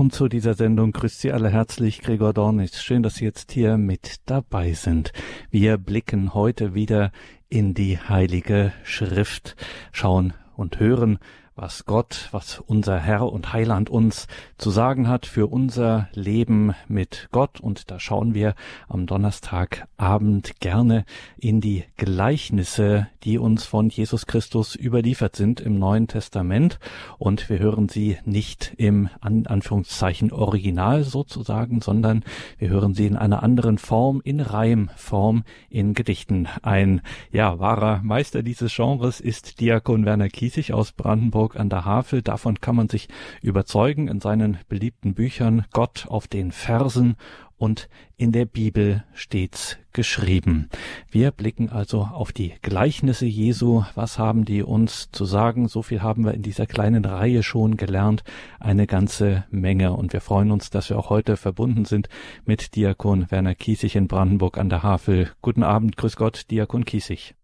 Und zu dieser Sendung grüßt Sie alle herzlich Gregor Dornis. Schön, dass Sie jetzt hier mit dabei sind. Wir blicken heute wieder in die Heilige Schrift, schauen und hören, was Gott, was unser Herr und Heiland uns zu sagen hat für unser Leben mit Gott. Und da schauen wir am Donnerstagabend gerne in die Gleichnisse, die uns von Jesus Christus überliefert sind im Neuen Testament. Und wir hören sie nicht im An Anführungszeichen Original sozusagen, sondern wir hören sie in einer anderen Form, in Reimform, in Gedichten. Ein, ja, wahrer Meister dieses Genres ist Diakon Werner Kiesig aus Brandenburg Hamburg an der Havel. Davon kann man sich überzeugen in seinen beliebten Büchern Gott auf den Fersen und in der Bibel stets geschrieben. Wir blicken also auf die Gleichnisse Jesu. Was haben die uns zu sagen? So viel haben wir in dieser kleinen Reihe schon gelernt. Eine ganze Menge. Und wir freuen uns, dass wir auch heute verbunden sind mit Diakon Werner Kiesig in Brandenburg an der Havel. Guten Abend, grüß Gott, Diakon Kiesig.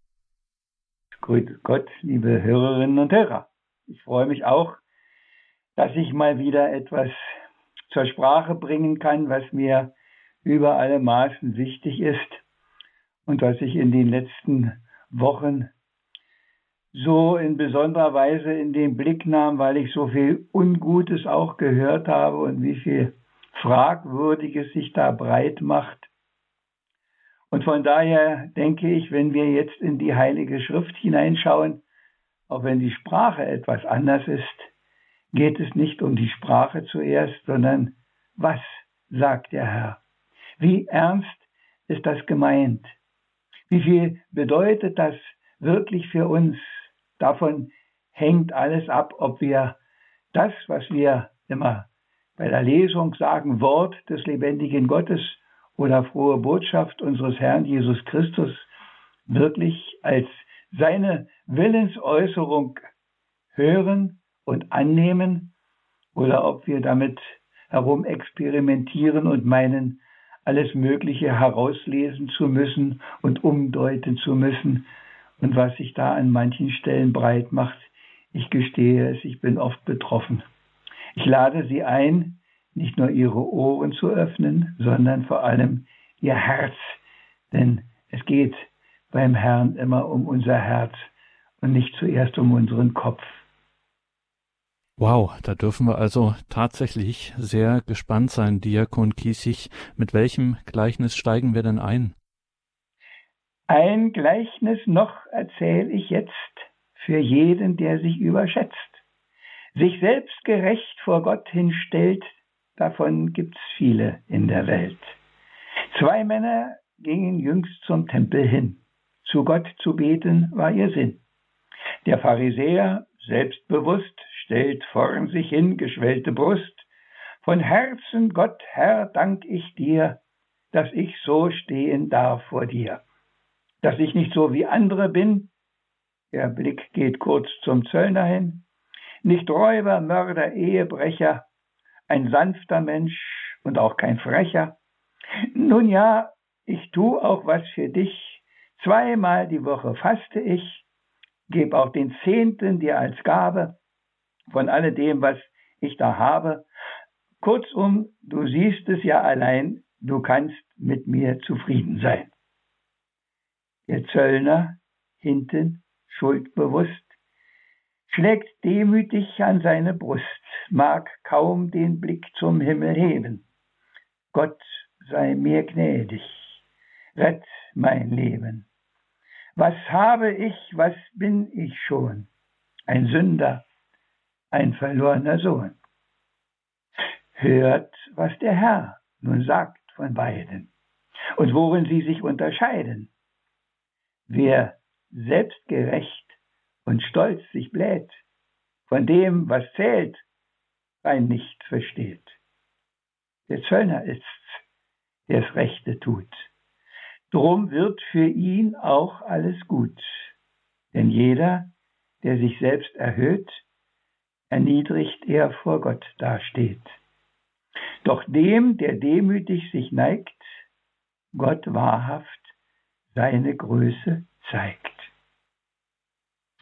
Grüß Gott, liebe Hörerinnen und Hörer. Ich freue mich auch, dass ich mal wieder etwas zur Sprache bringen kann, was mir über alle Maßen wichtig ist und was ich in den letzten Wochen so in besonderer Weise in den Blick nahm, weil ich so viel Ungutes auch gehört habe und wie viel Fragwürdiges sich da breit macht. Und von daher denke ich, wenn wir jetzt in die Heilige Schrift hineinschauen, auch wenn die Sprache etwas anders ist, geht es nicht um die Sprache zuerst, sondern was sagt der Herr? Wie ernst ist das gemeint? Wie viel bedeutet das wirklich für uns? Davon hängt alles ab, ob wir das, was wir immer bei der Lesung sagen, Wort des lebendigen Gottes oder frohe Botschaft unseres Herrn Jesus Christus, wirklich als seine Willensäußerung hören und annehmen oder ob wir damit herum experimentieren und meinen, alles Mögliche herauslesen zu müssen und umdeuten zu müssen. Und was sich da an manchen Stellen breit macht, ich gestehe es, ich bin oft betroffen. Ich lade Sie ein, nicht nur Ihre Ohren zu öffnen, sondern vor allem Ihr Herz, denn es geht beim Herrn immer um unser Herz und nicht zuerst um unseren Kopf. Wow, da dürfen wir also tatsächlich sehr gespannt sein, Diakon Kiesig. Mit welchem Gleichnis steigen wir denn ein? Ein Gleichnis noch erzähle ich jetzt für jeden, der sich überschätzt, sich selbst gerecht vor Gott hinstellt, davon gibt's viele in der Welt. Zwei Männer gingen jüngst zum Tempel hin. Zu Gott zu beten war ihr Sinn. Der Pharisäer, selbstbewusst, stellt vorn sich hin geschwellte Brust. Von Herzen, Gott, Herr, dank ich dir, dass ich so stehen darf vor dir. Dass ich nicht so wie andere bin, der Blick geht kurz zum Zöllner hin, nicht Räuber, Mörder, Ehebrecher, ein sanfter Mensch und auch kein Frecher. Nun ja, ich tu auch was für dich, Zweimal die Woche faste ich, gebe auch den Zehnten dir als Gabe von alledem, was ich da habe. Kurzum, du siehst es ja allein, du kannst mit mir zufrieden sein. Der Zöllner, hinten, schuldbewusst, schlägt demütig an seine Brust, mag kaum den Blick zum Himmel heben. Gott sei mir gnädig, rett mein Leben. Was habe ich, was bin ich schon? Ein Sünder, ein verlorener Sohn. Hört, was der Herr nun sagt von beiden und worin sie sich unterscheiden. Wer selbstgerecht und stolz sich bläht, von dem, was zählt, rein nichts versteht. Der Zöllner ist's, der's Rechte tut. Drum wird für ihn auch alles gut. Denn jeder, der sich selbst erhöht, erniedrigt er vor Gott dasteht. Doch dem, der demütig sich neigt, Gott wahrhaft seine Größe zeigt.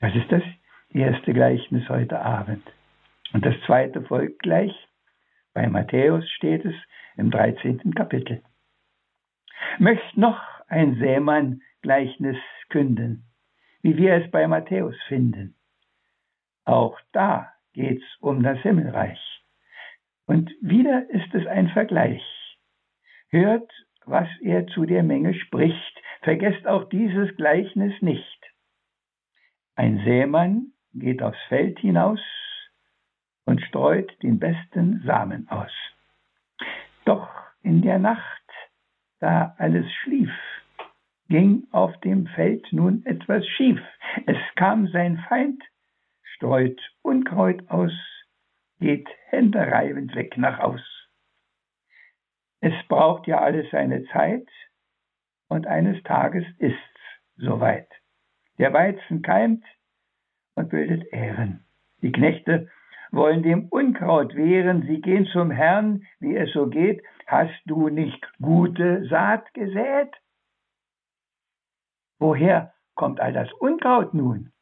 Das ist das erste Gleichnis heute Abend. Und das zweite folgt gleich. Bei Matthäus steht es im 13. Kapitel. Möcht noch ein Sämann Gleichnis künden, wie wir es bei Matthäus finden. Auch da geht's um das Himmelreich. Und wieder ist es ein Vergleich. Hört, was er zu der Menge spricht, vergesst auch dieses Gleichnis nicht. Ein Sämann geht aufs Feld hinaus und streut den besten Samen aus. Doch in der Nacht, da alles schlief, ging auf dem Feld nun etwas schief. Es kam sein Feind, streut Unkraut aus, geht händereibend weg nach Haus. Es braucht ja alles seine Zeit und eines Tages ist's soweit. Der Weizen keimt und bildet Ähren. Die Knechte wollen dem Unkraut wehren, sie gehen zum Herrn, wie es so geht. Hast du nicht gute Saat gesät? Woher kommt all das Unkraut nun?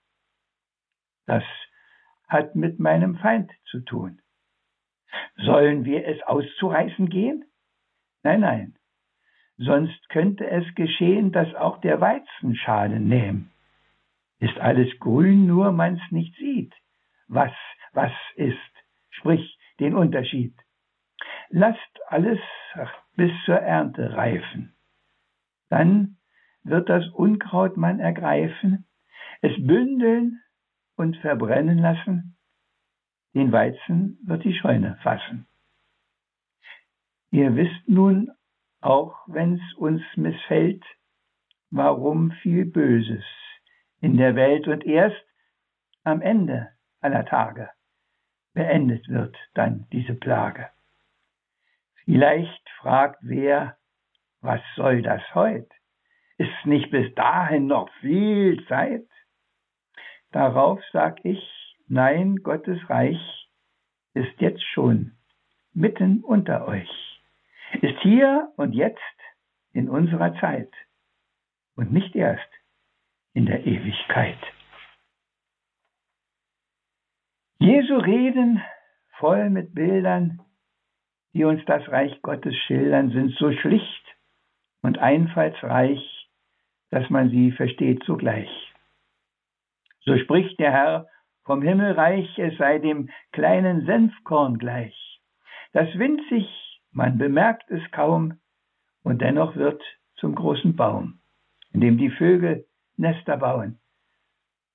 Das hat mit meinem Feind zu tun. Sollen wir es auszureißen gehen? Nein, nein. Sonst könnte es geschehen, dass auch der Weizen Schaden nähm. Ist alles grün, nur man's nicht sieht. Was, was ist? Sprich den Unterschied. Lasst alles bis zur Ernte reifen. Dann wird das Unkraut man ergreifen, es bündeln und verbrennen lassen, den Weizen wird die Scheune fassen. Ihr wisst nun, auch wenn's uns missfällt, warum viel Böses in der Welt und erst am Ende aller Tage beendet wird dann diese Plage. Vielleicht fragt wer, was soll das heut? Ist nicht bis dahin noch viel Zeit? Darauf sag ich, nein, Gottes Reich ist jetzt schon mitten unter euch, ist hier und jetzt in unserer Zeit und nicht erst in der Ewigkeit. Jesu Reden voll mit Bildern, die uns das Reich Gottes schildern, sind so schlicht und einfallsreich, dass man sie versteht sogleich. So spricht der Herr vom Himmelreich, es sei dem kleinen Senfkorn gleich. Das winzig, man bemerkt es kaum, und dennoch wird zum großen Baum, in dem die Vögel Nester bauen.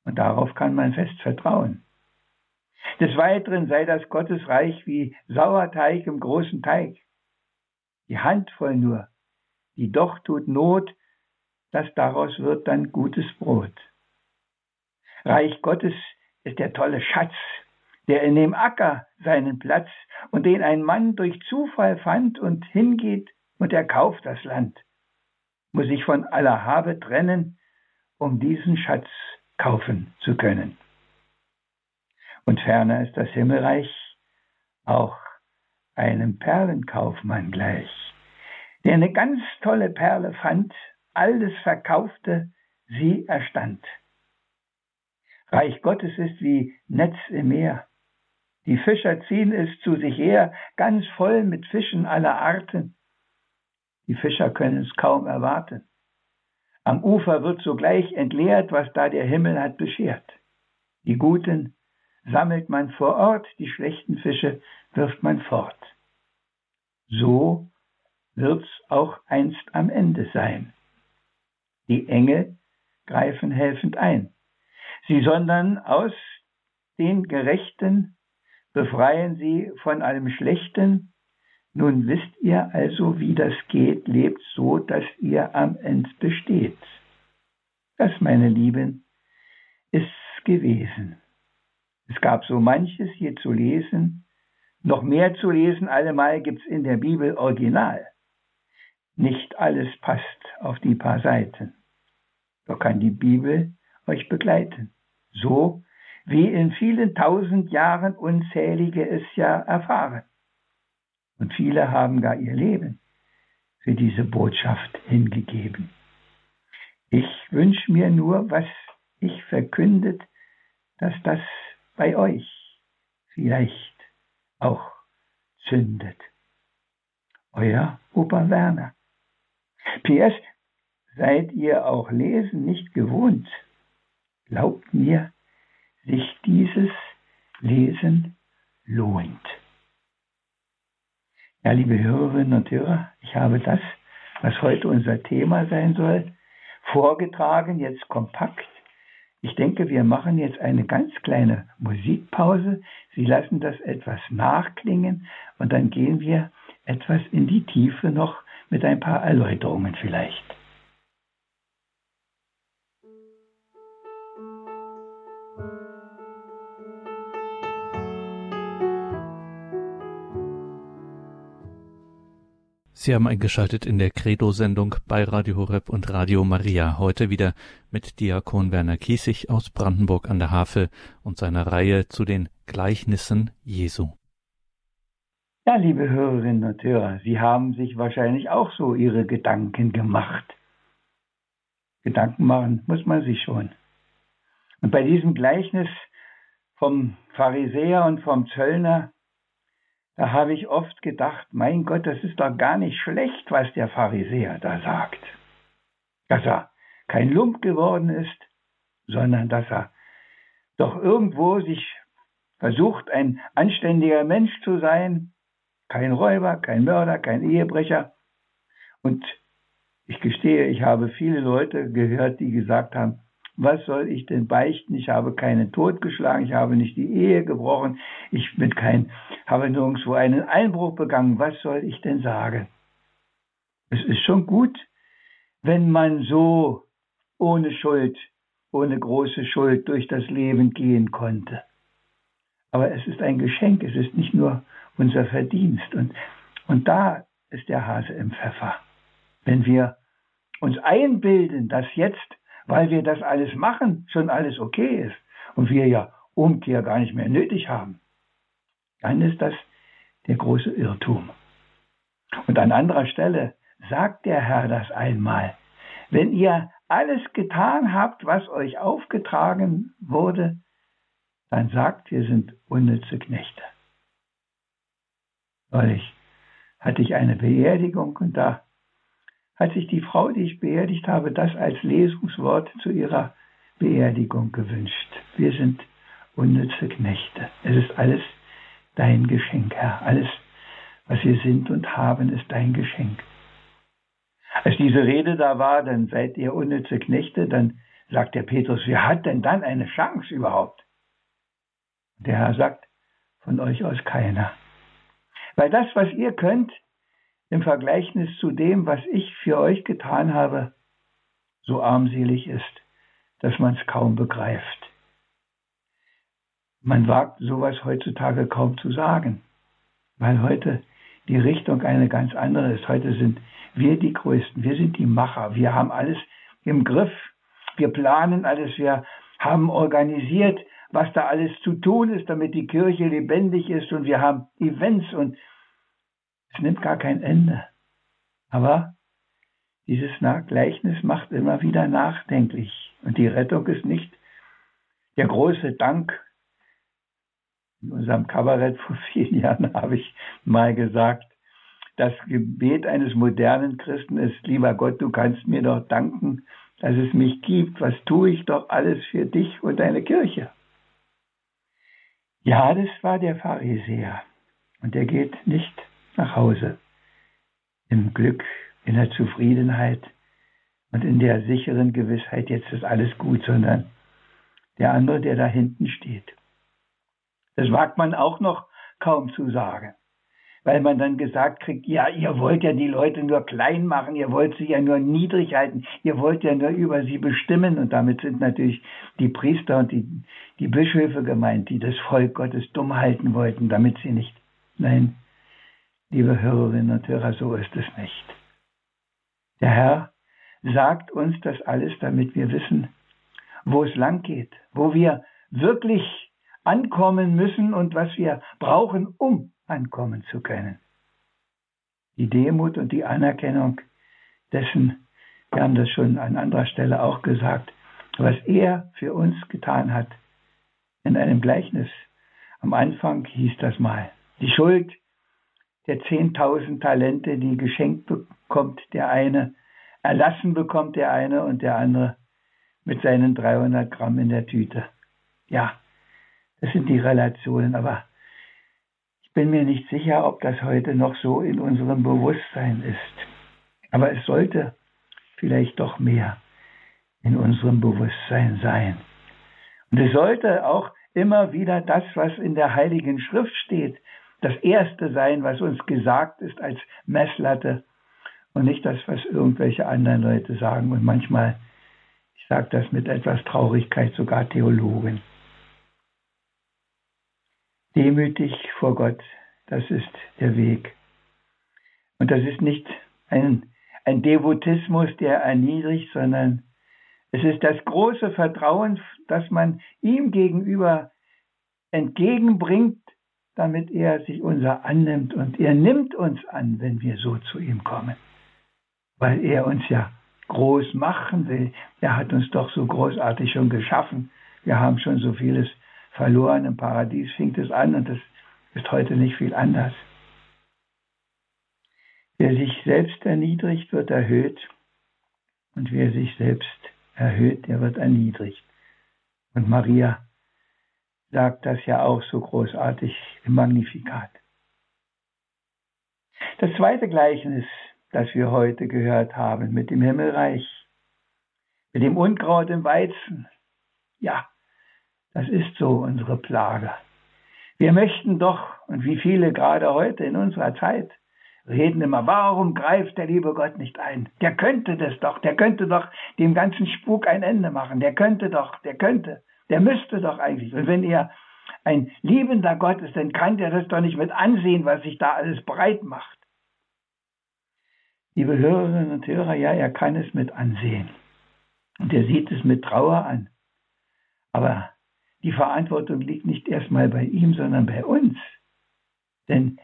Und darauf kann man fest vertrauen. Des Weiteren sei das Gottesreich wie Sauerteig im großen Teig. Die Handvoll nur, die doch tut Not, dass daraus wird dann gutes Brot. Reich Gottes ist der tolle Schatz, der in dem Acker seinen Platz und den ein Mann durch Zufall fand und hingeht und erkauft das Land, muss sich von aller Habe trennen, um diesen Schatz kaufen zu können. Und ferner ist das Himmelreich auch einem Perlenkaufmann gleich, der eine ganz tolle Perle fand, alles verkaufte, sie erstand. Reich Gottes ist wie Netz im Meer. Die Fischer ziehen es zu sich her, ganz voll mit Fischen aller Arten. Die Fischer können es kaum erwarten. Am Ufer wird sogleich entleert, was da der Himmel hat beschert. Die Guten sammelt man vor Ort, die schlechten Fische wirft man fort. So wird's auch einst am Ende sein. Die Engel greifen helfend ein. Sie sondern aus den Gerechten, befreien sie von allem Schlechten. Nun wisst ihr also, wie das geht, lebt so, dass ihr am Ende besteht. Das, meine Lieben, ist's gewesen. Es gab so manches hier zu lesen. Noch mehr zu lesen, allemal gibt's in der Bibel Original. Nicht alles passt auf die paar Seiten. Doch kann die Bibel euch begleiten. So wie in vielen tausend Jahren unzählige es ja erfahren. Und viele haben gar ihr Leben für diese Botschaft hingegeben. Ich wünsche mir nur, was ich verkündet, dass das bei euch vielleicht auch zündet. Euer Opa Werner. PS, seid ihr auch Lesen nicht gewohnt? Glaubt mir, sich dieses Lesen lohnt. Ja, liebe Hörerinnen und Hörer, ich habe das, was heute unser Thema sein soll, vorgetragen, jetzt kompakt. Ich denke, wir machen jetzt eine ganz kleine Musikpause. Sie lassen das etwas nachklingen und dann gehen wir etwas in die Tiefe noch mit ein paar Erläuterungen vielleicht. Sie haben eingeschaltet in der Credo-Sendung bei Radio Horeb und Radio Maria. Heute wieder mit Diakon Werner Kiesig aus Brandenburg an der Havel und seiner Reihe zu den Gleichnissen Jesu. Ja, liebe Hörerinnen und Hörer, Sie haben sich wahrscheinlich auch so Ihre Gedanken gemacht. Gedanken machen muss man sich schon. Und bei diesem Gleichnis vom Pharisäer und vom Zöllner, da habe ich oft gedacht, mein Gott, das ist doch gar nicht schlecht, was der Pharisäer da sagt. Dass er kein Lump geworden ist, sondern dass er doch irgendwo sich versucht, ein anständiger Mensch zu sein, kein Räuber, kein Mörder, kein Ehebrecher. Und ich gestehe, ich habe viele Leute gehört, die gesagt haben, was soll ich denn beichten? Ich habe keinen Tod geschlagen, ich habe nicht die Ehe gebrochen, ich bin kein, habe nirgendwo einen Einbruch begangen. Was soll ich denn sagen? Es ist schon gut, wenn man so ohne Schuld, ohne große Schuld durch das Leben gehen konnte. Aber es ist ein Geschenk, es ist nicht nur unser Verdienst. Und, und da ist der Hase im Pfeffer. Wenn wir uns einbilden, dass jetzt, weil wir das alles machen, schon alles okay ist und wir ja Umkehr gar nicht mehr nötig haben, dann ist das der große Irrtum. Und an anderer Stelle sagt der Herr das einmal. Wenn ihr alles getan habt, was euch aufgetragen wurde, dann sagt, wir sind unnütze Knechte neulich hatte ich eine Beerdigung und da hat sich die Frau, die ich beerdigt habe, das als Lesungswort zu ihrer Beerdigung gewünscht. Wir sind unnütze Knechte. Es ist alles dein Geschenk, Herr. Alles, was wir sind und haben, ist dein Geschenk. Als diese Rede da war, dann seid ihr unnütze Knechte, dann sagt der Petrus, wer hat denn dann eine Chance überhaupt? Der Herr sagt, von euch aus keiner. Weil das, was ihr könnt, im Vergleichnis zu dem, was ich für euch getan habe, so armselig ist, dass man es kaum begreift. Man wagt sowas heutzutage kaum zu sagen, weil heute die Richtung eine ganz andere ist. Heute sind wir die Größten, wir sind die Macher, wir haben alles im Griff, wir planen alles, wir haben organisiert, was da alles zu tun ist, damit die Kirche lebendig ist und wir haben Events und es nimmt gar kein Ende. Aber dieses Gleichnis macht immer wieder nachdenklich und die Rettung ist nicht der große Dank. In unserem Kabarett vor vielen Jahren habe ich mal gesagt, das Gebet eines modernen Christen ist, lieber Gott, du kannst mir doch danken, dass es mich gibt. Was tue ich doch alles für dich und deine Kirche? Ja, das war der Pharisäer. Und er geht nicht nach Hause. Im Glück, in der Zufriedenheit und in der sicheren Gewissheit, jetzt ist alles gut, sondern der andere, der da hinten steht. Das wagt man auch noch kaum zu sagen, weil man dann gesagt kriegt, ja, ihr wollt ja die Leute nur klein machen, ihr wollt sie ja nur niedrig halten, ihr wollt ja nur über sie bestimmen und damit sind natürlich die Priester und die, die Bischöfe gemeint, die das Volk Gottes dumm halten wollten, damit sie nicht, nein, liebe Hörerinnen und Hörer, so ist es nicht. Der Herr sagt uns das alles, damit wir wissen, wo es lang geht, wo wir wirklich ankommen müssen und was wir brauchen, um ankommen zu können. Die Demut und die Anerkennung dessen, wir haben das schon an anderer Stelle auch gesagt, was er für uns getan hat. In einem Gleichnis. Am Anfang hieß das mal, die Schuld der 10.000 Talente, die geschenkt bekommt der eine, erlassen bekommt der eine und der andere mit seinen 300 Gramm in der Tüte. Ja, das sind die Relationen, aber ich bin mir nicht sicher, ob das heute noch so in unserem Bewusstsein ist. Aber es sollte vielleicht doch mehr in unserem Bewusstsein sein. Und es sollte auch immer wieder das, was in der Heiligen Schrift steht, das Erste sein, was uns gesagt ist als Messlatte und nicht das, was irgendwelche anderen Leute sagen. Und manchmal, ich sage das mit etwas Traurigkeit, sogar Theologen. Demütig vor Gott, das ist der Weg. Und das ist nicht ein, ein Devotismus, der erniedrigt, sondern es ist das große Vertrauen, das man ihm gegenüber entgegenbringt, damit er sich unser annimmt. Und er nimmt uns an, wenn wir so zu ihm kommen, weil er uns ja groß machen will. Er hat uns doch so großartig schon geschaffen. Wir haben schon so vieles verloren. Im Paradies fing es an und das ist heute nicht viel anders. Wer sich selbst erniedrigt, wird erhöht. Und wer sich selbst erhöht, der wird erniedrigt. Und Maria sagt das ja auch so großartig im Magnifikat. Das zweite Gleichnis, das wir heute gehört haben mit dem Himmelreich, mit dem Unkraut im Weizen, ja, das ist so unsere Plage. Wir möchten doch, und wie viele gerade heute in unserer Zeit, reden immer, warum greift der liebe Gott nicht ein? Der könnte das doch, der könnte doch dem ganzen Spuk ein Ende machen, der könnte doch, der könnte. Der müsste doch eigentlich. Und wenn er ein liebender Gott ist, dann kann der das doch nicht mit ansehen, was sich da alles breit macht. Liebe Hörerinnen und Hörer, ja, er kann es mit ansehen. Und er sieht es mit Trauer an. Aber die Verantwortung liegt nicht erstmal bei ihm, sondern bei uns. Denn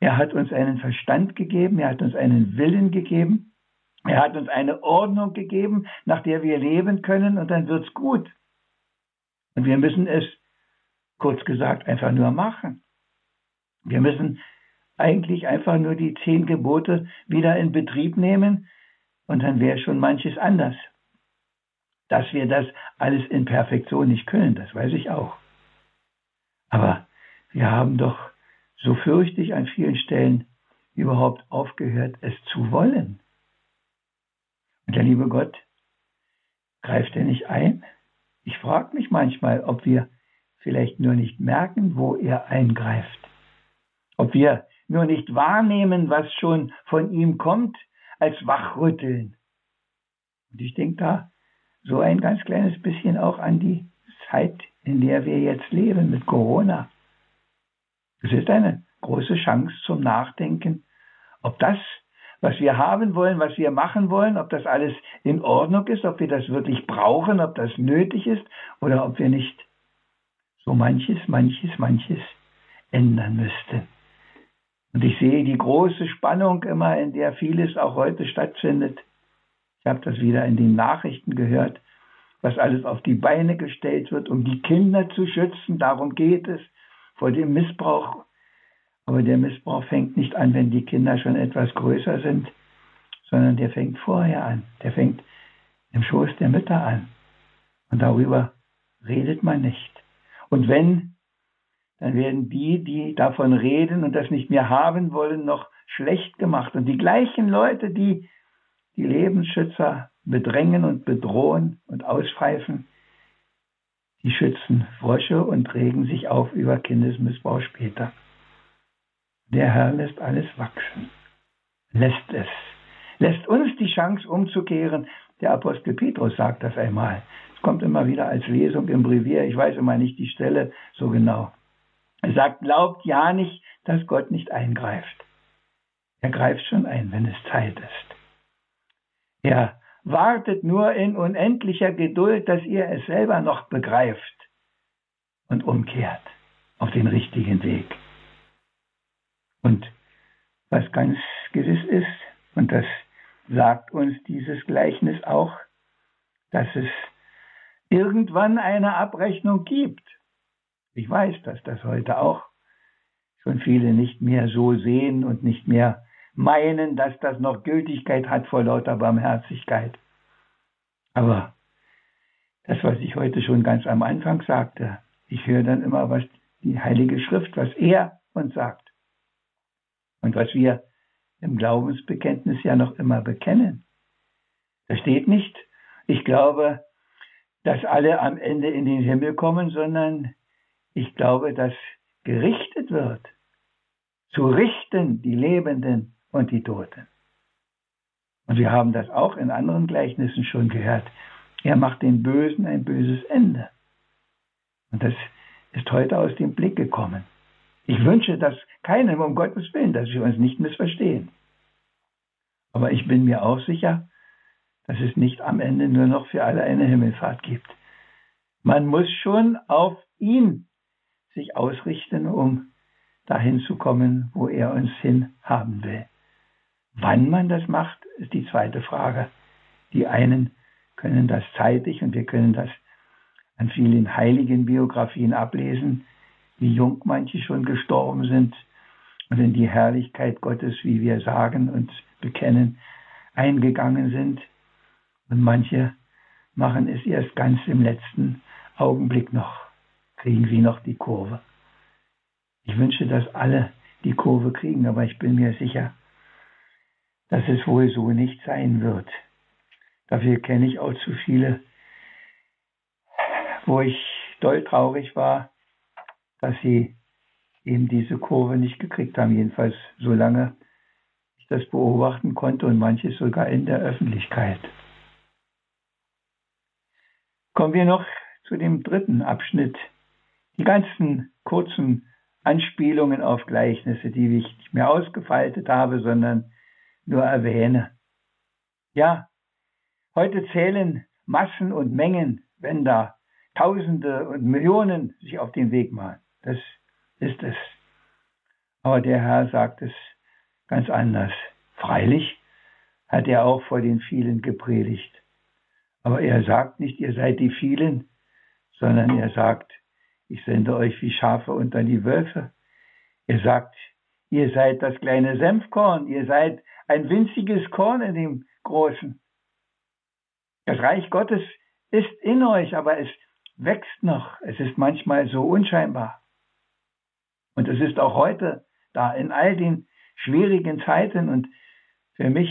er hat uns einen Verstand gegeben, er hat uns einen Willen gegeben, er hat uns eine Ordnung gegeben, nach der wir leben können und dann wird's gut. Und wir müssen es, kurz gesagt, einfach nur machen. Wir müssen eigentlich einfach nur die zehn Gebote wieder in Betrieb nehmen und dann wäre schon manches anders. Dass wir das alles in Perfektion nicht können, das weiß ich auch. Aber wir haben doch, so fürchte ich an vielen Stellen, überhaupt aufgehört, es zu wollen. Und der liebe Gott, greift er nicht ein? Ich frage mich manchmal, ob wir vielleicht nur nicht merken, wo er eingreift. Ob wir nur nicht wahrnehmen, was schon von ihm kommt, als Wachrütteln. Und ich denke da so ein ganz kleines bisschen auch an die Zeit, in der wir jetzt leben mit Corona. Es ist eine große Chance zum Nachdenken, ob das was wir haben wollen, was wir machen wollen, ob das alles in Ordnung ist, ob wir das wirklich brauchen, ob das nötig ist oder ob wir nicht so manches, manches, manches ändern müssten. Und ich sehe die große Spannung immer, in der vieles auch heute stattfindet. Ich habe das wieder in den Nachrichten gehört, was alles auf die Beine gestellt wird, um die Kinder zu schützen. Darum geht es vor dem Missbrauch aber der Missbrauch fängt nicht an, wenn die Kinder schon etwas größer sind, sondern der fängt vorher an. Der fängt im Schoß der Mütter an. Und darüber redet man nicht. Und wenn, dann werden die, die davon reden und das nicht mehr haben wollen, noch schlecht gemacht. Und die gleichen Leute, die die Lebensschützer bedrängen und bedrohen und auspfeifen, die schützen Frösche und regen sich auf über Kindesmissbrauch später. Der Herr lässt alles wachsen, lässt es, lässt uns die Chance umzukehren. Der Apostel Petrus sagt das einmal. Es kommt immer wieder als Lesung im Brevier. Ich weiß immer nicht die Stelle so genau. Er sagt, glaubt ja nicht, dass Gott nicht eingreift. Er greift schon ein, wenn es Zeit ist. Er wartet nur in unendlicher Geduld, dass ihr es selber noch begreift und umkehrt auf den richtigen Weg. Und was ganz gewiss ist, und das sagt uns dieses Gleichnis auch, dass es irgendwann eine Abrechnung gibt. Ich weiß, dass das heute auch schon viele nicht mehr so sehen und nicht mehr meinen, dass das noch Gültigkeit hat vor lauter Barmherzigkeit. Aber das, was ich heute schon ganz am Anfang sagte, ich höre dann immer, was die Heilige Schrift, was er uns sagt. Und was wir im Glaubensbekenntnis ja noch immer bekennen. Da steht nicht, ich glaube, dass alle am Ende in den Himmel kommen, sondern ich glaube, dass gerichtet wird. Zu richten die Lebenden und die Toten. Und wir haben das auch in anderen Gleichnissen schon gehört. Er macht den Bösen ein böses Ende. Und das ist heute aus dem Blick gekommen. Ich wünsche das keinem, um Gottes Willen, dass wir uns nicht missverstehen. Aber ich bin mir auch sicher, dass es nicht am Ende nur noch für alle eine Himmelfahrt gibt. Man muss schon auf ihn sich ausrichten, um dahin zu kommen, wo er uns hin haben will. Wann man das macht, ist die zweite Frage. Die einen können das zeitig und wir können das an vielen heiligen Biografien ablesen, wie jung manche schon gestorben sind und in die Herrlichkeit Gottes, wie wir sagen und bekennen, eingegangen sind. Und manche machen es erst ganz im letzten Augenblick noch, kriegen sie noch die Kurve. Ich wünsche, dass alle die Kurve kriegen, aber ich bin mir sicher, dass es wohl so nicht sein wird. Dafür kenne ich auch zu viele, wo ich doll traurig war, dass sie eben diese Kurve nicht gekriegt haben, jedenfalls solange ich das beobachten konnte und manches sogar in der Öffentlichkeit. Kommen wir noch zu dem dritten Abschnitt. Die ganzen kurzen Anspielungen auf Gleichnisse, die ich nicht mehr ausgefaltet habe, sondern nur erwähne. Ja, heute zählen Massen und Mengen, wenn da Tausende und Millionen sich auf den Weg machen. Das ist es. Aber der Herr sagt es ganz anders. Freilich hat er auch vor den vielen gepredigt. Aber er sagt nicht, ihr seid die vielen, sondern er sagt, ich sende euch wie Schafe unter die Wölfe. Er sagt, ihr seid das kleine Senfkorn, ihr seid ein winziges Korn in dem Großen. Das Reich Gottes ist in euch, aber es wächst noch. Es ist manchmal so unscheinbar. Und es ist auch heute da in all den schwierigen Zeiten. Und für mich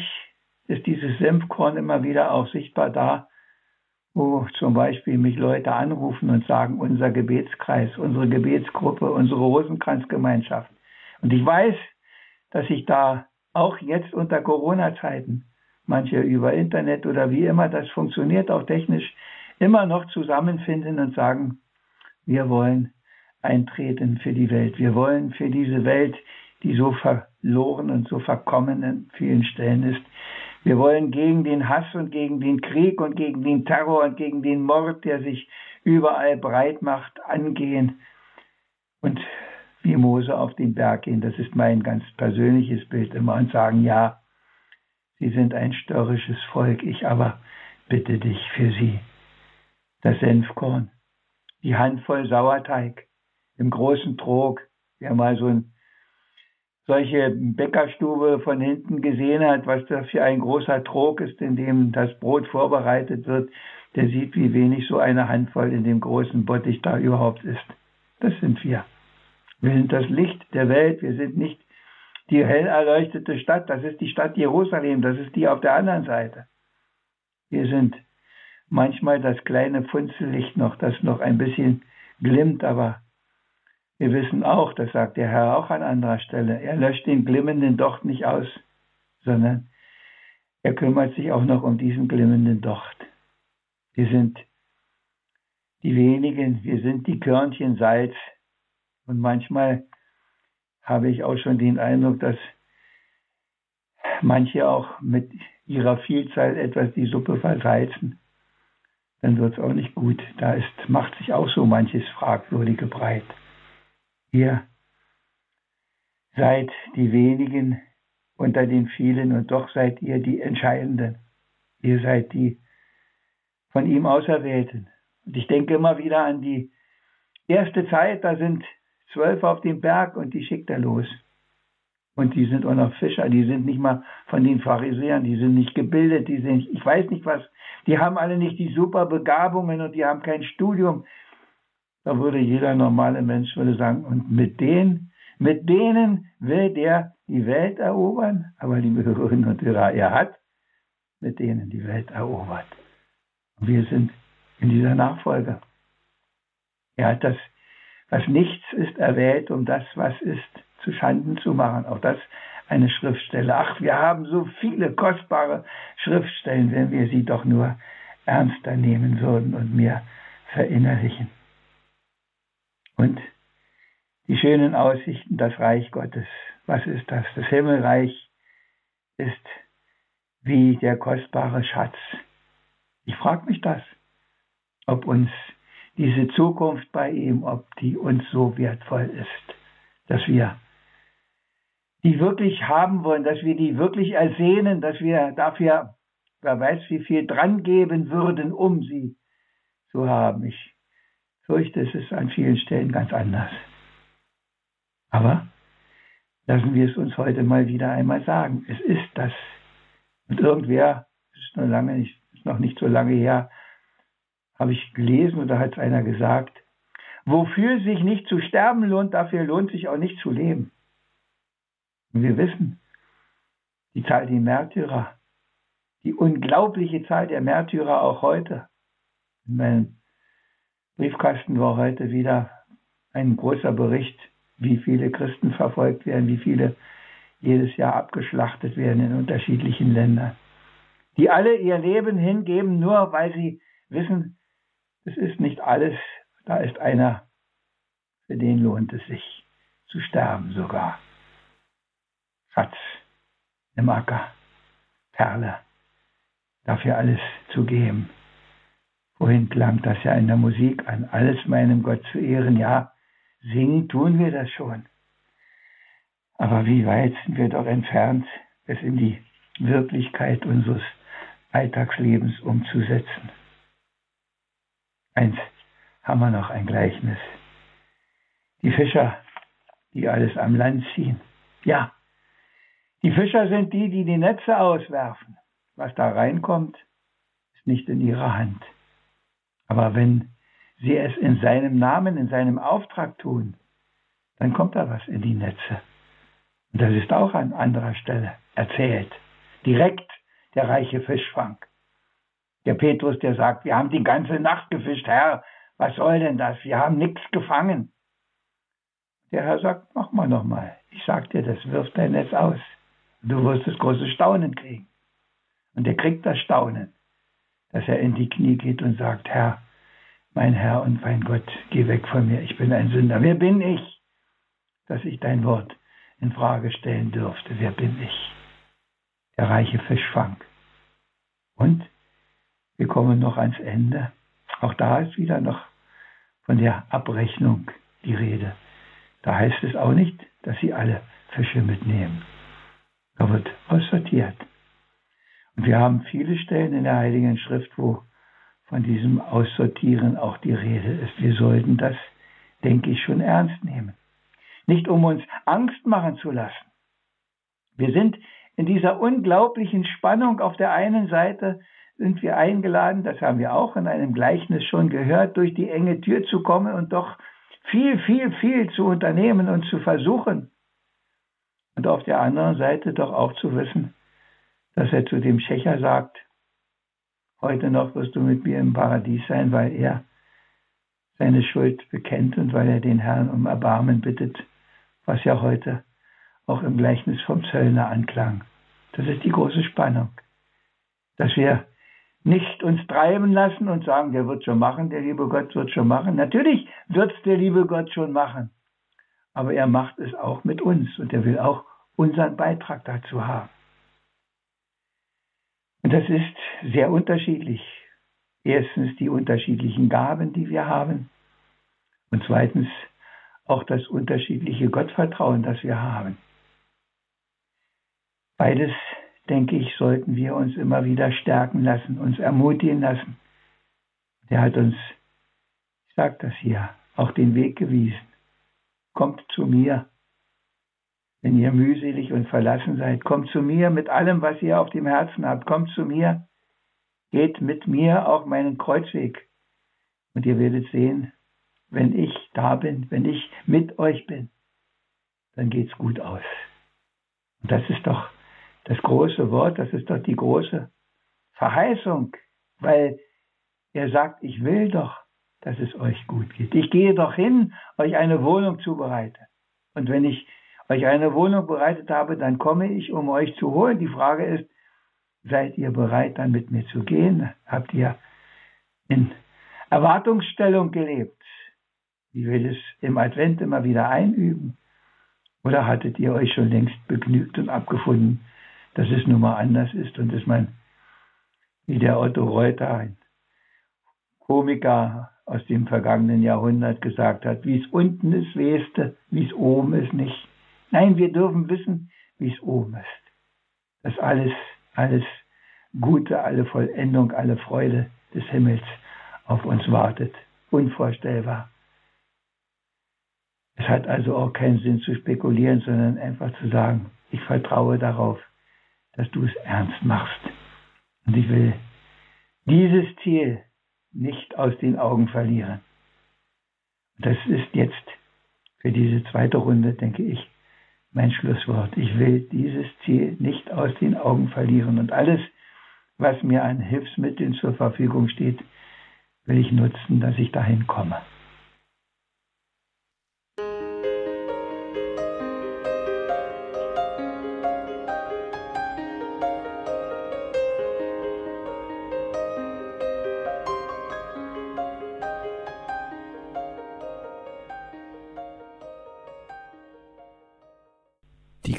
ist dieses Senfkorn immer wieder auch sichtbar da, wo zum Beispiel mich Leute anrufen und sagen, unser Gebetskreis, unsere Gebetsgruppe, unsere Rosenkranzgemeinschaft. Und ich weiß, dass ich da auch jetzt unter Corona-Zeiten, manche über Internet oder wie immer das funktioniert, auch technisch, immer noch zusammenfinden und sagen, wir wollen eintreten für die Welt. Wir wollen für diese Welt, die so verloren und so verkommen an vielen Stellen ist. Wir wollen gegen den Hass und gegen den Krieg und gegen den Terror und gegen den Mord, der sich überall breit macht, angehen. Und wie Mose auf den Berg gehen. Das ist mein ganz persönliches Bild immer und sagen, ja, sie sind ein störrisches Volk, ich aber bitte dich für sie. Das Senfkorn, die Handvoll Sauerteig im großen Trog, wer mal so ein solche Bäckerstube von hinten gesehen hat, was das für ein großer Trog ist, in dem das Brot vorbereitet wird, der sieht, wie wenig so eine Handvoll in dem großen Bottich da überhaupt ist. Das sind wir. Wir sind das Licht der Welt. Wir sind nicht die hell erleuchtete Stadt. Das ist die Stadt Jerusalem. Das ist die auf der anderen Seite. Wir sind manchmal das kleine Funzellicht noch, das noch ein bisschen glimmt, aber wir wissen auch, das sagt der Herr auch an anderer Stelle, er löscht den glimmenden Docht nicht aus, sondern er kümmert sich auch noch um diesen glimmenden Docht. Wir sind die wenigen, wir sind die Körnchen Salz, und manchmal habe ich auch schon den Eindruck, dass manche auch mit ihrer Vielzahl etwas die Suppe versalzen. Dann wird es auch nicht gut. Da ist, macht sich auch so manches Fragwürdige breit. Ihr seid die wenigen unter den vielen und doch seid ihr die Entscheidenden. Ihr seid die von ihm Auserwählten. Und ich denke immer wieder an die erste Zeit, da sind zwölf auf den Berg und die schickt er los. Und die sind auch noch Fischer, die sind nicht mal von den Pharisäern, die sind nicht gebildet, die sind, ich weiß nicht was, die haben alle nicht die super Begabungen und die haben kein Studium. Da würde jeder normale Mensch würde sagen, und mit denen, mit denen will der die Welt erobern. Aber liebe Hörerinnen und Hörer, er hat mit denen die Welt erobert. Wir sind in dieser Nachfolge. Er hat das, was nichts ist, erwählt, um das, was ist, zu Schanden zu machen. Auch das eine Schriftstelle. Ach, wir haben so viele kostbare Schriftstellen, wenn wir sie doch nur ernster nehmen würden und mir verinnerlichen. Und die schönen Aussichten, das Reich Gottes. Was ist das? Das Himmelreich ist wie der kostbare Schatz. Ich frage mich das, ob uns diese Zukunft bei ihm, ob die uns so wertvoll ist, dass wir die wirklich haben wollen, dass wir die wirklich ersehnen, dass wir dafür, wer weiß, wie viel dran geben würden, um sie zu haben. Ich fürchte, es ist an vielen Stellen ganz anders. Aber lassen wir es uns heute mal wieder einmal sagen. Es ist das. Und irgendwer, es ist noch lange nicht, noch nicht so lange her, habe ich gelesen oder hat es einer gesagt, wofür sich nicht zu sterben lohnt, dafür lohnt sich auch nicht zu leben. Und wir wissen, die Zahl der Märtyrer, die unglaubliche Zahl der Märtyrer auch heute. In meinem Briefkasten war heute wieder ein großer Bericht, wie viele Christen verfolgt werden, wie viele jedes Jahr abgeschlachtet werden in unterschiedlichen Ländern. Die alle ihr Leben hingeben, nur weil sie wissen, es ist nicht alles, da ist einer, für den lohnt es sich zu sterben sogar. Schatz im Acker, Perle, dafür alles zu geben. Wohin klang das ja in der Musik an, alles meinem Gott zu ehren, ja, singen tun wir das schon. Aber wie weit sind wir doch entfernt, es in die Wirklichkeit unseres Alltagslebens umzusetzen. Eins haben wir noch ein Gleichnis. Die Fischer, die alles am Land ziehen. Ja, die Fischer sind die, die die Netze auswerfen. Was da reinkommt, ist nicht in ihrer Hand. Aber wenn sie es in seinem Namen, in seinem Auftrag tun, dann kommt da was in die Netze. Und das ist auch an anderer Stelle erzählt. Direkt der reiche Fischfang. Der Petrus, der sagt, wir haben die ganze Nacht gefischt, Herr, was soll denn das? Wir haben nichts gefangen. Der Herr sagt, mach mal nochmal. Ich sag dir, das wirft dein Netz aus. Du wirst das große Staunen kriegen. Und er kriegt das Staunen, dass er in die Knie geht und sagt, Herr, mein Herr und mein Gott, geh weg von mir, ich bin ein Sünder. Wer bin ich, dass ich dein Wort in Frage stellen dürfte? Wer bin ich? Der reiche Fischfang. Und wir kommen noch ans Ende. Auch da ist wieder noch von der Abrechnung die Rede. Da heißt es auch nicht, dass sie alle Fische mitnehmen. Da wird aussortiert. Und wir haben viele Stellen in der Heiligen Schrift, wo von diesem Aussortieren auch die Rede ist. Wir sollten das, denke ich, schon ernst nehmen. Nicht um uns Angst machen zu lassen. Wir sind in dieser unglaublichen Spannung. Auf der einen Seite sind wir eingeladen, das haben wir auch in einem Gleichnis schon gehört, durch die enge Tür zu kommen und doch viel, viel, viel zu unternehmen und zu versuchen. Und auf der anderen Seite doch auch zu wissen, dass er zu dem Schächer sagt, Heute noch wirst du mit mir im Paradies sein, weil er seine Schuld bekennt und weil er den Herrn um Erbarmen bittet, was ja heute auch im Gleichnis vom Zöllner anklang. Das ist die große Spannung, dass wir nicht uns treiben lassen und sagen, der wird schon machen, der liebe Gott wird schon machen. Natürlich wird der liebe Gott schon machen, aber er macht es auch mit uns und er will auch unseren Beitrag dazu haben. Und das ist sehr unterschiedlich. Erstens die unterschiedlichen Gaben, die wir haben. Und zweitens auch das unterschiedliche Gottvertrauen, das wir haben. Beides, denke ich, sollten wir uns immer wieder stärken lassen, uns ermutigen lassen. Der hat uns, ich sage das hier, auch den Weg gewiesen. kommt zu mir. Wenn ihr mühselig und verlassen seid, kommt zu mir mit allem, was ihr auf dem Herzen habt. Kommt zu mir. Geht mit mir auch meinen Kreuzweg. Und ihr werdet sehen, wenn ich da bin, wenn ich mit euch bin, dann geht's gut aus. Und das ist doch das große Wort, das ist doch die große Verheißung, weil er sagt, ich will doch, dass es euch gut geht. Ich gehe doch hin, euch eine Wohnung zubereite. Und wenn ich euch eine Wohnung bereitet habe, dann komme ich, um euch zu holen. Die Frage ist, seid ihr bereit, dann mit mir zu gehen? Habt ihr in Erwartungsstellung gelebt? Wie will es im Advent immer wieder einüben? Oder hattet ihr euch schon längst begnügt und abgefunden, dass es nun mal anders ist und dass man, wie der Otto Reuter, ein Komiker aus dem vergangenen Jahrhundert gesagt hat, wie es unten ist, weste, wie es oben ist, nicht. Nein, wir dürfen wissen, wie es oben ist. Dass alles, alles Gute, alle Vollendung, alle Freude des Himmels auf uns wartet. Unvorstellbar. Es hat also auch keinen Sinn zu spekulieren, sondern einfach zu sagen, ich vertraue darauf, dass du es ernst machst. Und ich will dieses Ziel nicht aus den Augen verlieren. Das ist jetzt für diese zweite Runde, denke ich, mein Schlusswort. Ich will dieses Ziel nicht aus den Augen verlieren und alles, was mir an Hilfsmitteln zur Verfügung steht, will ich nutzen, dass ich dahin komme.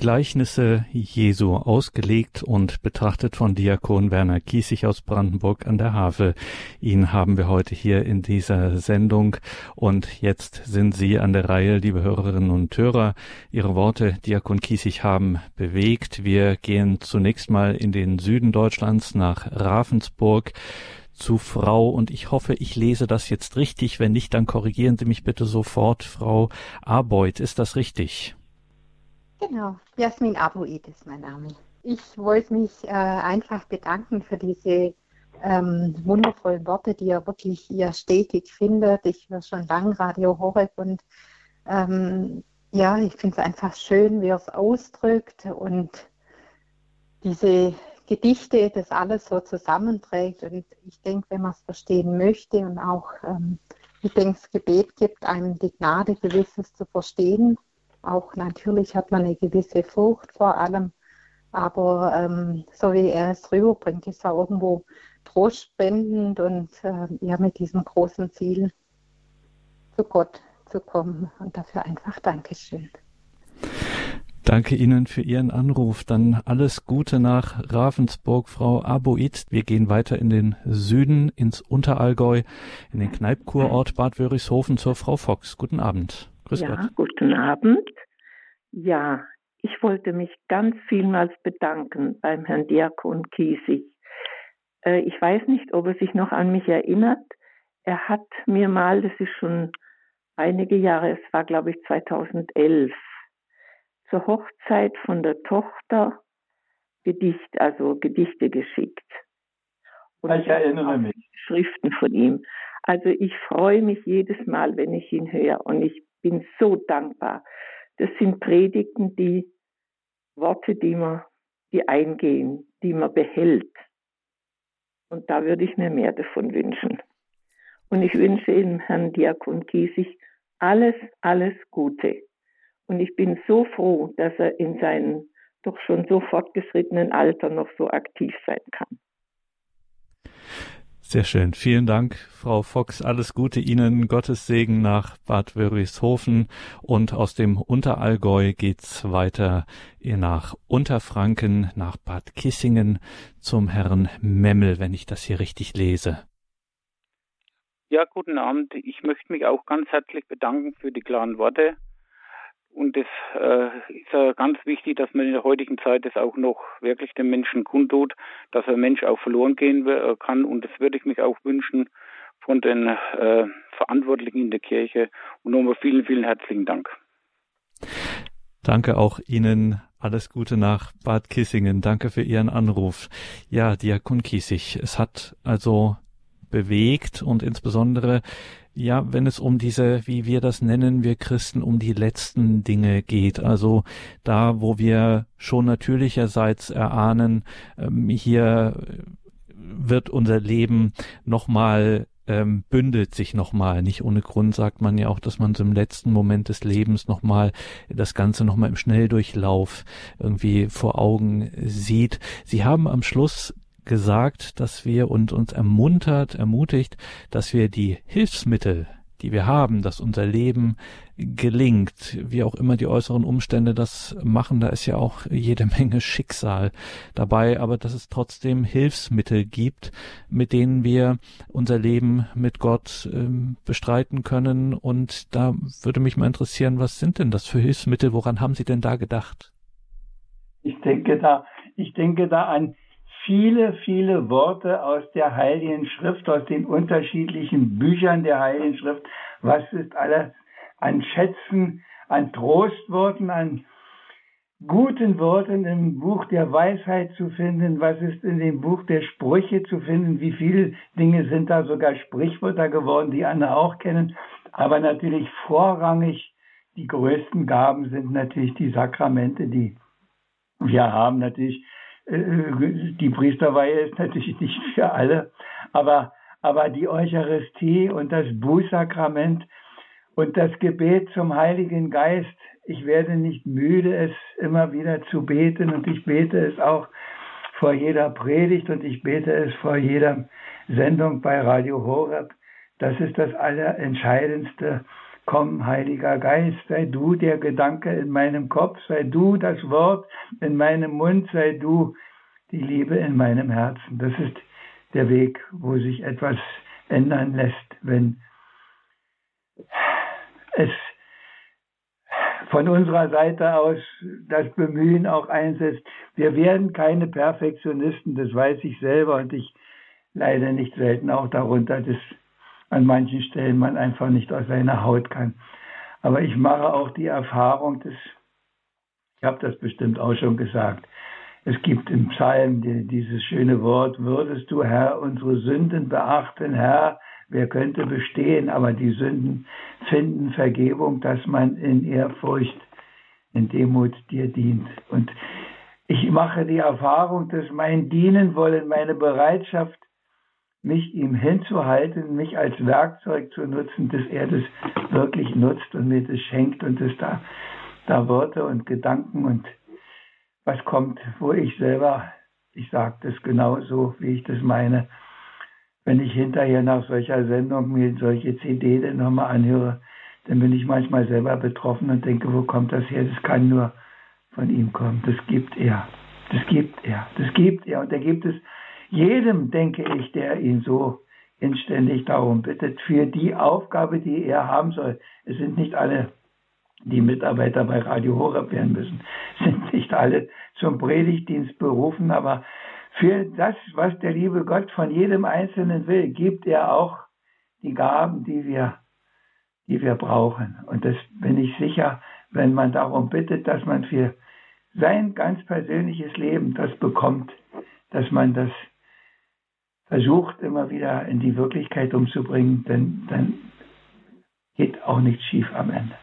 Gleichnisse Jesu ausgelegt und betrachtet von Diakon Werner Kiesig aus Brandenburg an der Havel. Ihn haben wir heute hier in dieser Sendung und jetzt sind Sie an der Reihe, liebe Hörerinnen und Hörer. Ihre Worte, Diakon Kiesig, haben bewegt. Wir gehen zunächst mal in den Süden Deutschlands nach Ravensburg zu Frau, und ich hoffe, ich lese das jetzt richtig. Wenn nicht, dann korrigieren Sie mich bitte sofort, Frau Arbeit. Ist das richtig? Genau, Jasmin Aboid ist mein Name. Ich wollte mich äh, einfach bedanken für diese ähm, wundervollen Worte, die er wirklich hier stetig findet. Ich höre schon lange Radio Horeb und ähm, ja, ich finde es einfach schön, wie er es ausdrückt und diese Gedichte, das alles so zusammenträgt. Und ich denke, wenn man es verstehen möchte und auch, ähm, ich denke, das Gebet gibt einem die Gnade, gewisses zu verstehen auch natürlich hat man eine gewisse Furcht vor allem, aber ähm, so wie er es rüberbringt, ist er irgendwo trostspendend und äh, ja mit diesem großen Ziel zu Gott zu kommen. Und dafür einfach Dankeschön. Danke Ihnen für Ihren Anruf. Dann alles Gute nach Ravensburg, Frau Aboid. Wir gehen weiter in den Süden, ins Unterallgäu, in den Kneipkurort Bad Wörishofen zur Frau Fox. Guten Abend. Grüß ja, Gott. guten Abend. Ja, ich wollte mich ganz vielmals bedanken beim Herrn Diakon Kiesig. Äh, ich weiß nicht, ob er sich noch an mich erinnert. Er hat mir mal, das ist schon einige Jahre, es war glaube ich 2011, zur Hochzeit von der Tochter Gedicht, also Gedichte geschickt. Und ich erinnere mich. Schriften von ihm. Also ich freue mich jedes Mal, wenn ich ihn höre und ich bin so dankbar. Das sind Predigten, die Worte, die man, die eingehen, die man behält. Und da würde ich mir mehr davon wünschen. Und ich wünsche Ihnen, Herrn Diakon Kiesig, alles, alles Gute. Und ich bin so froh, dass er in seinem doch schon so fortgeschrittenen Alter noch so aktiv sein kann. Sehr schön. Vielen Dank, Frau Fox. Alles Gute Ihnen. Gottes Segen nach Bad Wörishofen. Und aus dem Unterallgäu geht's weiter nach Unterfranken, nach Bad Kissingen zum Herrn Memmel, wenn ich das hier richtig lese. Ja, guten Abend. Ich möchte mich auch ganz herzlich bedanken für die klaren Worte und es äh, ist ja ganz wichtig, dass man in der heutigen Zeit das auch noch wirklich den Menschen kundtut, dass ein Mensch auch verloren gehen äh, kann. Und das würde ich mich auch wünschen von den äh, Verantwortlichen in der Kirche. Und nochmal vielen, vielen herzlichen Dank. Danke auch Ihnen. Alles Gute nach Bad Kissingen. Danke für Ihren Anruf. Ja, Diakon Kiesig, es hat also bewegt und insbesondere ja, wenn es um diese, wie wir das nennen, wir Christen, um die letzten Dinge geht, also da, wo wir schon natürlicherseits erahnen, ähm, hier wird unser Leben nochmal ähm, bündelt sich nochmal. Nicht ohne Grund sagt man ja auch, dass man so im letzten Moment des Lebens nochmal das Ganze nochmal im Schnelldurchlauf irgendwie vor Augen sieht. Sie haben am Schluss gesagt, dass wir und uns ermuntert, ermutigt, dass wir die Hilfsmittel, die wir haben, dass unser Leben gelingt, wie auch immer die äußeren Umstände das machen, da ist ja auch jede Menge Schicksal dabei, aber dass es trotzdem Hilfsmittel gibt, mit denen wir unser Leben mit Gott ähm, bestreiten können. Und da würde mich mal interessieren, was sind denn das für Hilfsmittel? Woran haben Sie denn da gedacht? Ich denke da, ich denke da an viele, viele Worte aus der Heiligen Schrift, aus den unterschiedlichen Büchern der Heiligen Schrift. Was ist alles an Schätzen, an Trostworten, an guten Worten im Buch der Weisheit zu finden, was ist in dem Buch der Sprüche zu finden, wie viele Dinge sind da sogar Sprichwörter geworden, die andere auch kennen, aber natürlich vorrangig die größten Gaben sind natürlich die Sakramente, die wir haben. Natürlich die Priesterweihe ist natürlich nicht für alle, aber, aber die Eucharistie und das Bußsakrament und das Gebet zum Heiligen Geist, ich werde nicht müde, es immer wieder zu beten und ich bete es auch vor jeder Predigt und ich bete es vor jeder Sendung bei Radio Horeb. Das ist das Allerentscheidendste. Komm, Heiliger Geist, sei du der Gedanke in meinem Kopf, sei du das Wort in meinem Mund, sei du die Liebe in meinem Herzen. Das ist der Weg, wo sich etwas ändern lässt, wenn es von unserer Seite aus das Bemühen auch einsetzt. Wir werden keine Perfektionisten, das weiß ich selber und ich leide nicht selten auch darunter, dass an manchen Stellen man einfach nicht aus seiner Haut kann. Aber ich mache auch die Erfahrung, dass, ich habe das bestimmt auch schon gesagt, es gibt im Psalm dieses schöne Wort, würdest du Herr unsere Sünden beachten, Herr, wer könnte bestehen, aber die Sünden finden Vergebung, dass man in Ehrfurcht, in Demut dir dient. Und ich mache die Erfahrung, dass mein Dienen wollen, meine Bereitschaft, mich ihm hinzuhalten, mich als Werkzeug zu nutzen, dass er das wirklich nutzt und mir das schenkt und dass da, da Worte und Gedanken und was kommt, wo ich selber, ich sage das genauso, wie ich das meine, wenn ich hinterher nach solcher Sendung mir solche CD dann nochmal anhöre, dann bin ich manchmal selber betroffen und denke, wo kommt das her? Das kann nur von ihm kommen. Das gibt er. Das gibt er. Das gibt er. Und er gibt es jedem, denke ich, der ihn so inständig darum bittet, für die Aufgabe, die er haben soll. Es sind nicht alle, die Mitarbeiter bei Radio Horeb werden müssen, sind nicht alle zum Predigtdienst berufen, aber für das, was der liebe Gott von jedem Einzelnen will, gibt er auch die Gaben, die wir, die wir brauchen. Und das bin ich sicher, wenn man darum bittet, dass man für sein ganz persönliches Leben das bekommt, dass man das versucht immer wieder in die Wirklichkeit umzubringen, denn dann geht auch nichts schief am Ende.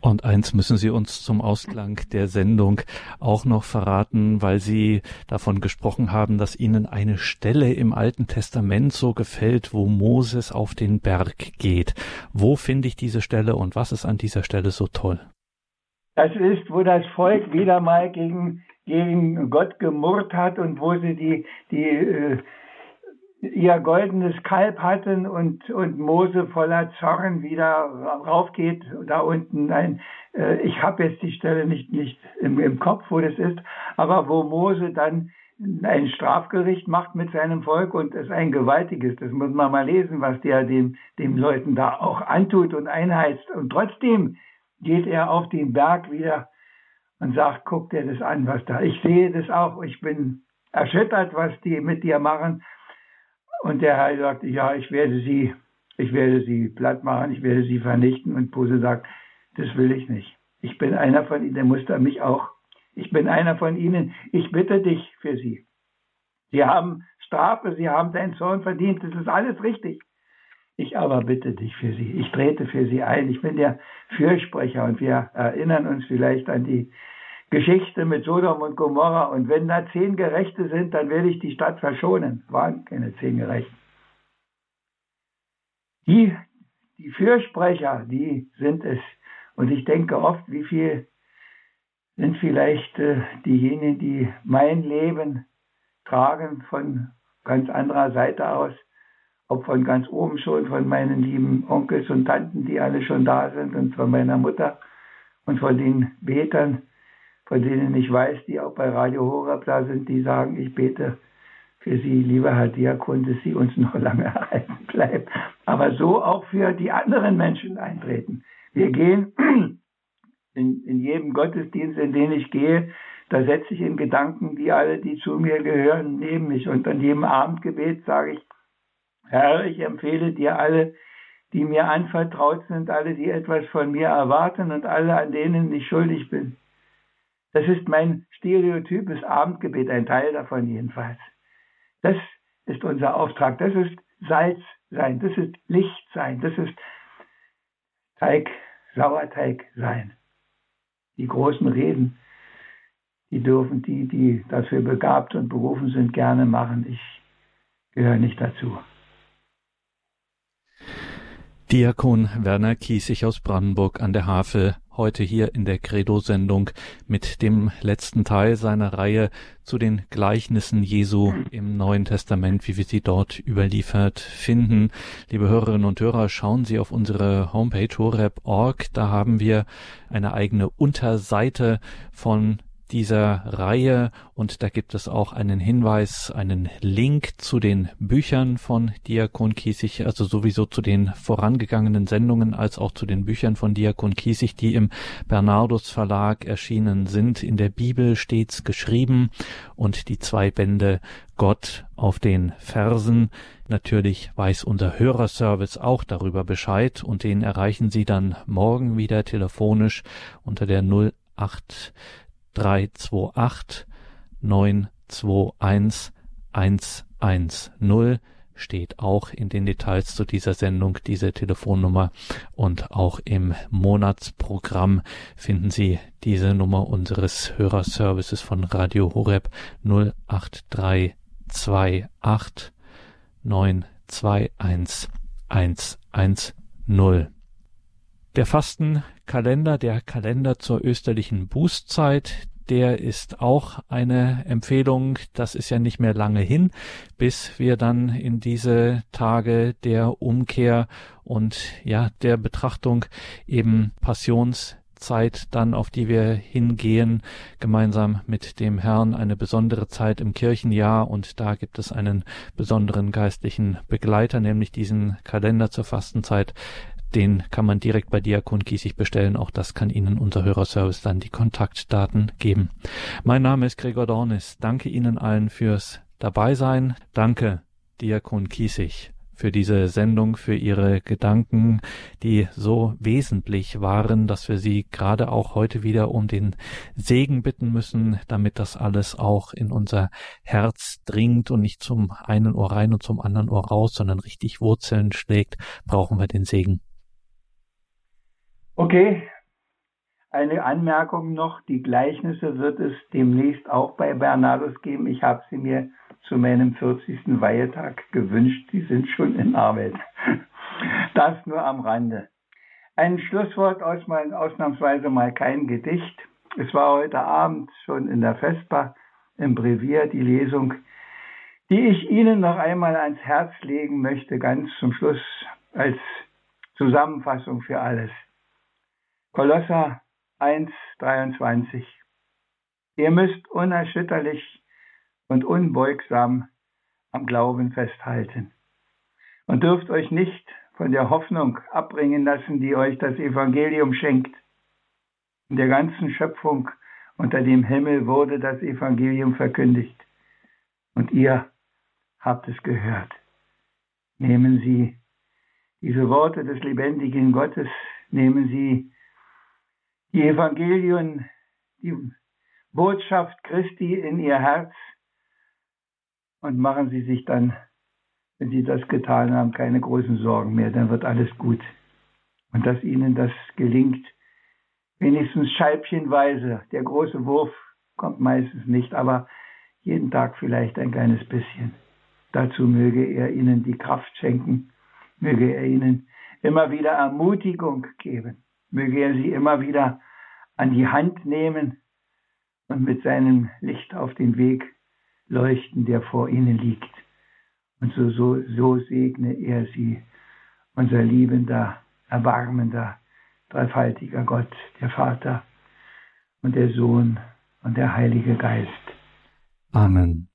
Und eins müssen Sie uns zum Ausklang der Sendung auch noch verraten, weil Sie davon gesprochen haben, dass Ihnen eine Stelle im Alten Testament so gefällt, wo Moses auf den Berg geht. Wo finde ich diese Stelle und was ist an dieser Stelle so toll? Das ist, wo das Volk wieder mal gegen gegen Gott gemurrt hat und wo sie die, die äh, ihr goldenes Kalb hatten und, und Mose voller Zorn wieder raufgeht, da unten. Nein, äh, ich habe jetzt die Stelle nicht, nicht im, im Kopf, wo das ist, aber wo Mose dann ein Strafgericht macht mit seinem Volk und es ein gewaltiges, das muss man mal lesen, was der dem, dem Leuten da auch antut und einheizt. Und trotzdem geht er auf den Berg wieder und sagt, guck dir das an, was da. Ich sehe das auch, ich bin erschüttert, was die mit dir machen. Und der Herr sagte, ja, ich werde sie, ich werde sie platt machen, ich werde sie vernichten. Und Pose sagt, Das will ich nicht. Ich bin einer von Ihnen, der Muster mich auch. Ich bin einer von Ihnen. Ich bitte dich für Sie. Sie haben Strafe, Sie haben deinen Zorn verdient. Das ist alles richtig. Ich aber bitte dich für Sie. Ich trete für Sie ein. Ich bin der Fürsprecher und wir erinnern uns vielleicht an die Geschichte mit Sodom und Gomorra. Und wenn da zehn Gerechte sind, dann werde ich die Stadt verschonen. Waren keine zehn Gerechten. Die, die Fürsprecher, die sind es. Und ich denke oft, wie viel sind vielleicht äh, diejenigen, die mein Leben tragen von ganz anderer Seite aus, ob von ganz oben schon, von meinen lieben Onkels und Tanten, die alle schon da sind und von meiner Mutter und von den Betern, von denen ich weiß, die auch bei Radio Horab da sind, die sagen, ich bete für Sie, lieber Herr Diakon, dass Sie uns noch lange erhalten bleiben. Aber so auch für die anderen Menschen eintreten. Wir gehen in, in jedem Gottesdienst, in den ich gehe, da setze ich in Gedanken die alle, die zu mir gehören, neben mich. Und an jedem Abendgebet sage ich, Herr, ich empfehle dir alle, die mir anvertraut sind, alle, die etwas von mir erwarten und alle, an denen ich schuldig bin. Das ist mein stereotypes Abendgebet, ein Teil davon jedenfalls. Das ist unser Auftrag. Das ist Salz sein. Das ist Licht sein. Das ist Teig, Sauerteig sein. Die großen Reden, die dürfen die, die dafür begabt und berufen sind, gerne machen. Ich gehöre nicht dazu. Diakon Werner Kiesig aus Brandenburg an der Havel, heute hier in der Credo-Sendung mit dem letzten Teil seiner Reihe zu den Gleichnissen Jesu im Neuen Testament, wie wir sie dort überliefert finden. Liebe Hörerinnen und Hörer, schauen Sie auf unsere Homepage horeb.org, da haben wir eine eigene Unterseite von dieser Reihe und da gibt es auch einen Hinweis, einen Link zu den Büchern von Diakon Kiesig, also sowieso zu den vorangegangenen Sendungen als auch zu den Büchern von Diakon Kiesig, die im Bernardus Verlag erschienen sind. In der Bibel stets geschrieben und die zwei Bände Gott auf den Versen. Natürlich weiß unser Hörerservice auch darüber Bescheid und den erreichen Sie dann morgen wieder telefonisch unter der 08 328 921 110 steht auch in den Details zu dieser Sendung diese Telefonnummer und auch im Monatsprogramm finden Sie diese Nummer unseres Hörerservices von Radio Horeb 08328 921 110. Der Fastenkalender, der Kalender zur österlichen Bußzeit, der ist auch eine Empfehlung. Das ist ja nicht mehr lange hin, bis wir dann in diese Tage der Umkehr und ja, der Betrachtung eben Passionszeit dann, auf die wir hingehen, gemeinsam mit dem Herrn eine besondere Zeit im Kirchenjahr und da gibt es einen besonderen geistlichen Begleiter, nämlich diesen Kalender zur Fastenzeit, den kann man direkt bei Diakon Kiesig bestellen. Auch das kann Ihnen unser Hörerservice dann die Kontaktdaten geben. Mein Name ist Gregor Dornis. Danke Ihnen allen fürs Dabeisein. Danke, Diakon Kiesig für diese Sendung, für Ihre Gedanken, die so wesentlich waren, dass wir Sie gerade auch heute wieder um den Segen bitten müssen, damit das alles auch in unser Herz dringt und nicht zum einen Ohr rein und zum anderen Ohr raus, sondern richtig Wurzeln schlägt, brauchen wir den Segen. Okay, eine Anmerkung noch. Die Gleichnisse wird es demnächst auch bei Bernardus geben. Ich habe sie mir zu meinem 40. Weihetag gewünscht. Die sind schon in Arbeit. Das nur am Rande. Ein Schlusswort aus mein, ausnahmsweise mal kein Gedicht. Es war heute Abend schon in der Vesper im Brevier die Lesung, die ich Ihnen noch einmal ans Herz legen möchte, ganz zum Schluss als Zusammenfassung für alles. Kolosser 1, 23. Ihr müsst unerschütterlich und unbeugsam am Glauben festhalten und dürft euch nicht von der Hoffnung abbringen lassen, die euch das Evangelium schenkt. In der ganzen Schöpfung unter dem Himmel wurde das Evangelium verkündigt und ihr habt es gehört. Nehmen Sie diese Worte des lebendigen Gottes, nehmen Sie die Evangelien, die Botschaft Christi in ihr Herz und machen Sie sich dann, wenn Sie das getan haben, keine großen Sorgen mehr, dann wird alles gut. Und dass Ihnen das gelingt, wenigstens scheibchenweise. Der große Wurf kommt meistens nicht, aber jeden Tag vielleicht ein kleines bisschen. Dazu möge er Ihnen die Kraft schenken, möge er Ihnen immer wieder Ermutigung geben, möge er Sie immer wieder an die Hand nehmen und mit seinem Licht auf den Weg leuchten, der vor Ihnen liegt. Und so, so, so segne er Sie, unser liebender, erbarmender, dreifaltiger Gott, der Vater und der Sohn und der Heilige Geist. Amen.